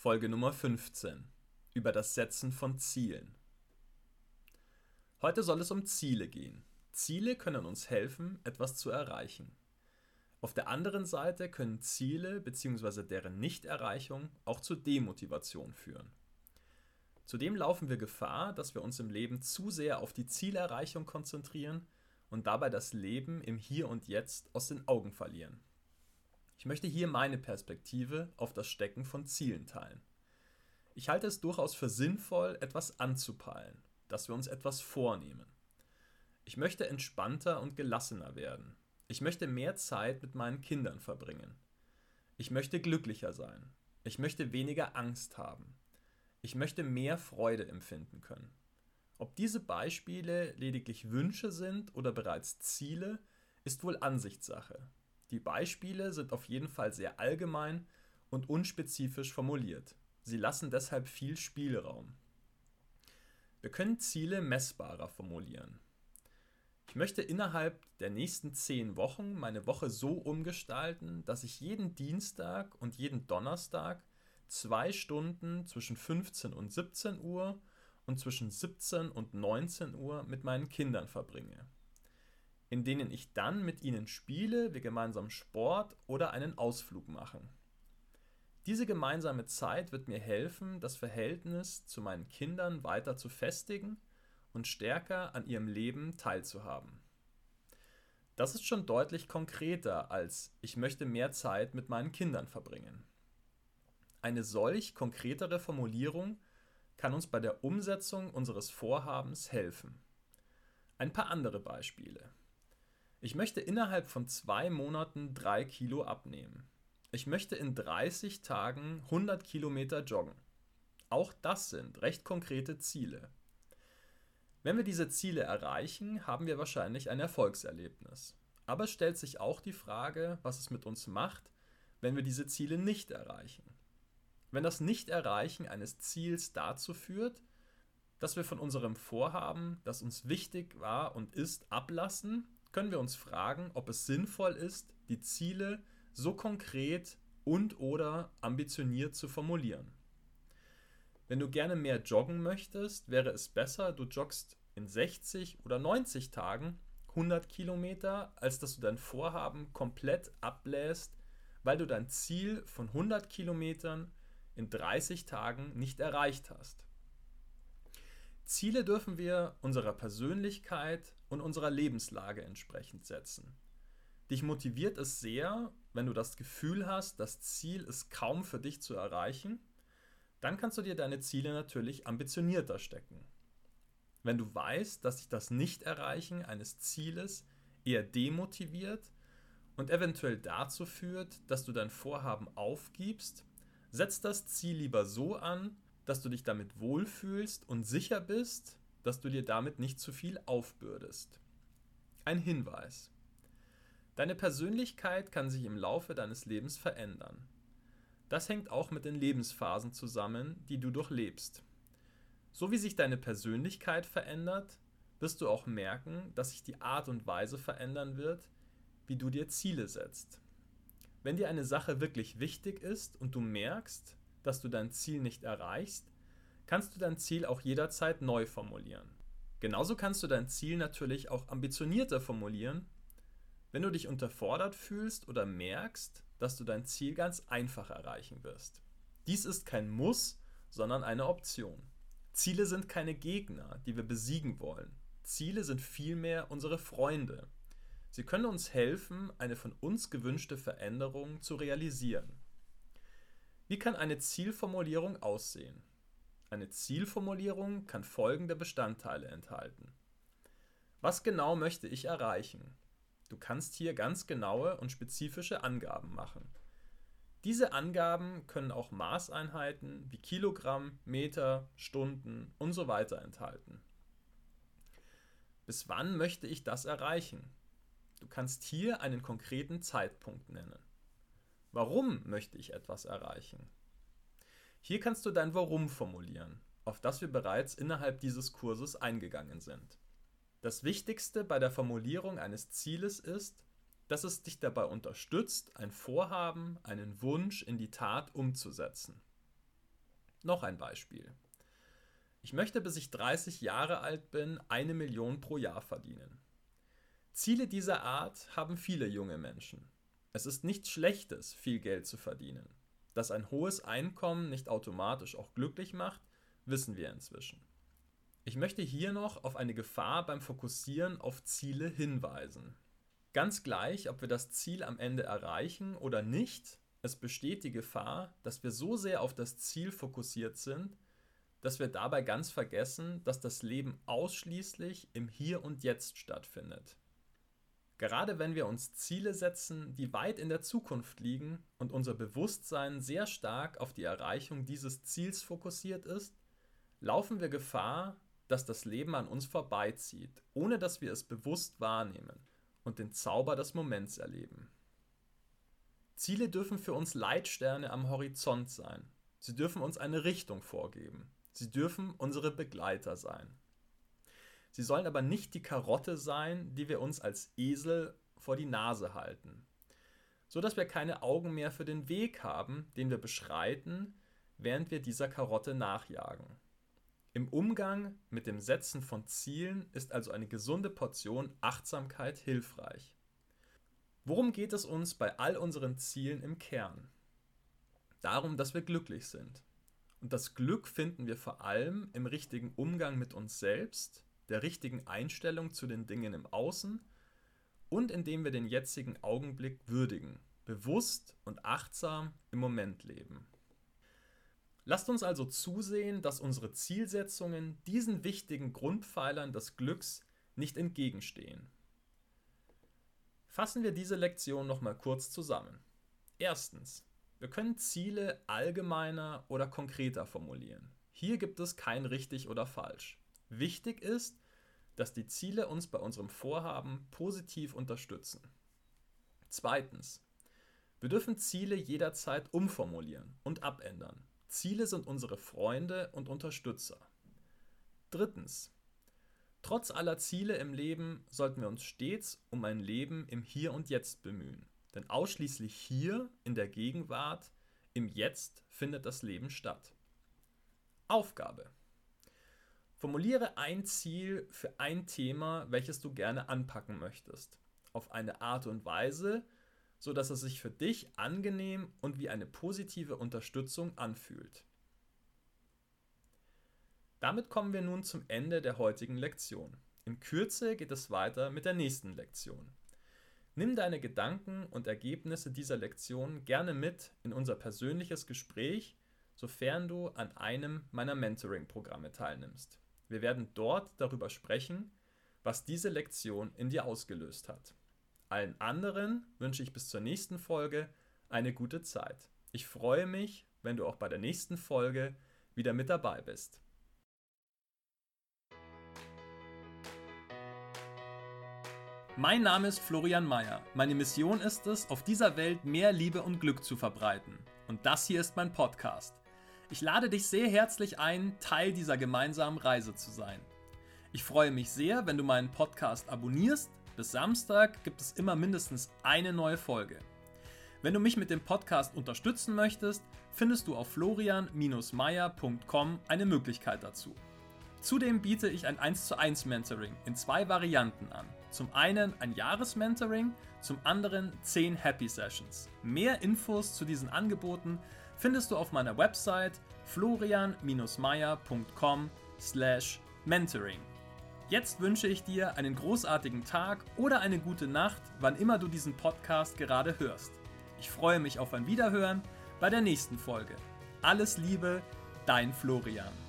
Folge Nummer 15 über das Setzen von Zielen. Heute soll es um Ziele gehen. Ziele können uns helfen, etwas zu erreichen. Auf der anderen Seite können Ziele bzw. deren Nichterreichung auch zu Demotivation führen. Zudem laufen wir Gefahr, dass wir uns im Leben zu sehr auf die Zielerreichung konzentrieren und dabei das Leben im Hier und Jetzt aus den Augen verlieren. Ich möchte hier meine Perspektive auf das Stecken von Zielen teilen. Ich halte es durchaus für sinnvoll, etwas anzupeilen, dass wir uns etwas vornehmen. Ich möchte entspannter und gelassener werden. Ich möchte mehr Zeit mit meinen Kindern verbringen. Ich möchte glücklicher sein. Ich möchte weniger Angst haben. Ich möchte mehr Freude empfinden können. Ob diese Beispiele lediglich Wünsche sind oder bereits Ziele, ist wohl Ansichtssache. Die Beispiele sind auf jeden Fall sehr allgemein und unspezifisch formuliert. Sie lassen deshalb viel Spielraum. Wir können Ziele messbarer formulieren. Ich möchte innerhalb der nächsten zehn Wochen meine Woche so umgestalten, dass ich jeden Dienstag und jeden Donnerstag zwei Stunden zwischen 15 und 17 Uhr und zwischen 17 und 19 Uhr mit meinen Kindern verbringe in denen ich dann mit ihnen spiele, wir gemeinsam Sport oder einen Ausflug machen. Diese gemeinsame Zeit wird mir helfen, das Verhältnis zu meinen Kindern weiter zu festigen und stärker an ihrem Leben teilzuhaben. Das ist schon deutlich konkreter als ich möchte mehr Zeit mit meinen Kindern verbringen. Eine solch konkretere Formulierung kann uns bei der Umsetzung unseres Vorhabens helfen. Ein paar andere Beispiele. Ich möchte innerhalb von zwei Monaten drei Kilo abnehmen. Ich möchte in 30 Tagen 100 Kilometer joggen. Auch das sind recht konkrete Ziele. Wenn wir diese Ziele erreichen, haben wir wahrscheinlich ein Erfolgserlebnis. Aber es stellt sich auch die Frage, was es mit uns macht, wenn wir diese Ziele nicht erreichen. Wenn das Nicht-Erreichen eines Ziels dazu führt, dass wir von unserem Vorhaben, das uns wichtig war und ist, ablassen können wir uns fragen, ob es sinnvoll ist, die Ziele so konkret und oder ambitioniert zu formulieren. Wenn du gerne mehr joggen möchtest, wäre es besser, du joggst in 60 oder 90 Tagen 100 Kilometer, als dass du dein Vorhaben komplett abbläst, weil du dein Ziel von 100 Kilometern in 30 Tagen nicht erreicht hast. Ziele dürfen wir unserer Persönlichkeit und unserer Lebenslage entsprechend setzen. Dich motiviert es sehr, wenn du das Gefühl hast, das Ziel ist kaum für dich zu erreichen, dann kannst du dir deine Ziele natürlich ambitionierter stecken. Wenn du weißt, dass sich das Nicht-Erreichen eines Zieles eher demotiviert und eventuell dazu führt, dass du dein Vorhaben aufgibst, setz das Ziel lieber so an, dass du dich damit wohlfühlst und sicher bist, dass du dir damit nicht zu viel aufbürdest. Ein Hinweis. Deine Persönlichkeit kann sich im Laufe deines Lebens verändern. Das hängt auch mit den Lebensphasen zusammen, die du durchlebst. So wie sich deine Persönlichkeit verändert, wirst du auch merken, dass sich die Art und Weise verändern wird, wie du dir Ziele setzt. Wenn dir eine Sache wirklich wichtig ist und du merkst, dass du dein Ziel nicht erreichst, kannst du dein Ziel auch jederzeit neu formulieren. Genauso kannst du dein Ziel natürlich auch ambitionierter formulieren, wenn du dich unterfordert fühlst oder merkst, dass du dein Ziel ganz einfach erreichen wirst. Dies ist kein Muss, sondern eine Option. Ziele sind keine Gegner, die wir besiegen wollen. Ziele sind vielmehr unsere Freunde. Sie können uns helfen, eine von uns gewünschte Veränderung zu realisieren. Wie kann eine Zielformulierung aussehen? Eine Zielformulierung kann folgende Bestandteile enthalten. Was genau möchte ich erreichen? Du kannst hier ganz genaue und spezifische Angaben machen. Diese Angaben können auch Maßeinheiten wie Kilogramm, Meter, Stunden und so weiter enthalten. Bis wann möchte ich das erreichen? Du kannst hier einen konkreten Zeitpunkt nennen. Warum möchte ich etwas erreichen? Hier kannst du dein Warum formulieren, auf das wir bereits innerhalb dieses Kurses eingegangen sind. Das Wichtigste bei der Formulierung eines Zieles ist, dass es dich dabei unterstützt, ein Vorhaben, einen Wunsch in die Tat umzusetzen. Noch ein Beispiel. Ich möchte, bis ich 30 Jahre alt bin, eine Million pro Jahr verdienen. Ziele dieser Art haben viele junge Menschen. Es ist nichts Schlechtes, viel Geld zu verdienen. Dass ein hohes Einkommen nicht automatisch auch glücklich macht, wissen wir inzwischen. Ich möchte hier noch auf eine Gefahr beim Fokussieren auf Ziele hinweisen. Ganz gleich, ob wir das Ziel am Ende erreichen oder nicht, es besteht die Gefahr, dass wir so sehr auf das Ziel fokussiert sind, dass wir dabei ganz vergessen, dass das Leben ausschließlich im Hier und Jetzt stattfindet. Gerade wenn wir uns Ziele setzen, die weit in der Zukunft liegen und unser Bewusstsein sehr stark auf die Erreichung dieses Ziels fokussiert ist, laufen wir Gefahr, dass das Leben an uns vorbeizieht, ohne dass wir es bewusst wahrnehmen und den Zauber des Moments erleben. Ziele dürfen für uns Leitsterne am Horizont sein. Sie dürfen uns eine Richtung vorgeben. Sie dürfen unsere Begleiter sein. Sie sollen aber nicht die Karotte sein, die wir uns als Esel vor die Nase halten, so dass wir keine Augen mehr für den Weg haben, den wir beschreiten, während wir dieser Karotte nachjagen. Im Umgang mit dem Setzen von Zielen ist also eine gesunde Portion Achtsamkeit hilfreich. Worum geht es uns bei all unseren Zielen im Kern? Darum, dass wir glücklich sind. Und das Glück finden wir vor allem im richtigen Umgang mit uns selbst, der richtigen Einstellung zu den Dingen im Außen und indem wir den jetzigen Augenblick würdigen, bewusst und achtsam im Moment leben. Lasst uns also zusehen, dass unsere Zielsetzungen diesen wichtigen Grundpfeilern des Glücks nicht entgegenstehen. Fassen wir diese Lektion nochmal kurz zusammen. Erstens, wir können Ziele allgemeiner oder konkreter formulieren. Hier gibt es kein richtig oder falsch. Wichtig ist, dass die Ziele uns bei unserem Vorhaben positiv unterstützen. Zweitens, wir dürfen Ziele jederzeit umformulieren und abändern. Ziele sind unsere Freunde und Unterstützer. Drittens. Trotz aller Ziele im Leben sollten wir uns stets um ein Leben im Hier und Jetzt bemühen. Denn ausschließlich hier, in der Gegenwart, im Jetzt findet das Leben statt. Aufgabe. Formuliere ein Ziel für ein Thema, welches du gerne anpacken möchtest. Auf eine Art und Weise, so dass es sich für dich angenehm und wie eine positive Unterstützung anfühlt. Damit kommen wir nun zum Ende der heutigen Lektion. In Kürze geht es weiter mit der nächsten Lektion. Nimm deine Gedanken und Ergebnisse dieser Lektion gerne mit in unser persönliches Gespräch, sofern du an einem meiner Mentoring-Programme teilnimmst. Wir werden dort darüber sprechen, was diese Lektion in dir ausgelöst hat. Allen anderen wünsche ich bis zur nächsten Folge eine gute Zeit. Ich freue mich, wenn du auch bei der nächsten Folge wieder mit dabei bist. Mein Name ist Florian Mayer. Meine Mission ist es, auf dieser Welt mehr Liebe und Glück zu verbreiten. Und das hier ist mein Podcast. Ich lade dich sehr herzlich ein, Teil dieser gemeinsamen Reise zu sein. Ich freue mich sehr, wenn du meinen Podcast abonnierst bis Samstag gibt es immer mindestens eine neue Folge. Wenn du mich mit dem Podcast unterstützen möchtest, findest du auf florian-meier.com eine Möglichkeit dazu. Zudem biete ich ein 1 zu 1 Mentoring in zwei Varianten an. Zum einen ein Jahresmentoring, zum anderen 10 Happy Sessions. Mehr Infos zu diesen Angeboten findest du auf meiner Website florian-meier.com/mentoring. Jetzt wünsche ich dir einen großartigen Tag oder eine gute Nacht, wann immer du diesen Podcast gerade hörst. Ich freue mich auf ein Wiederhören bei der nächsten Folge. Alles Liebe, dein Florian.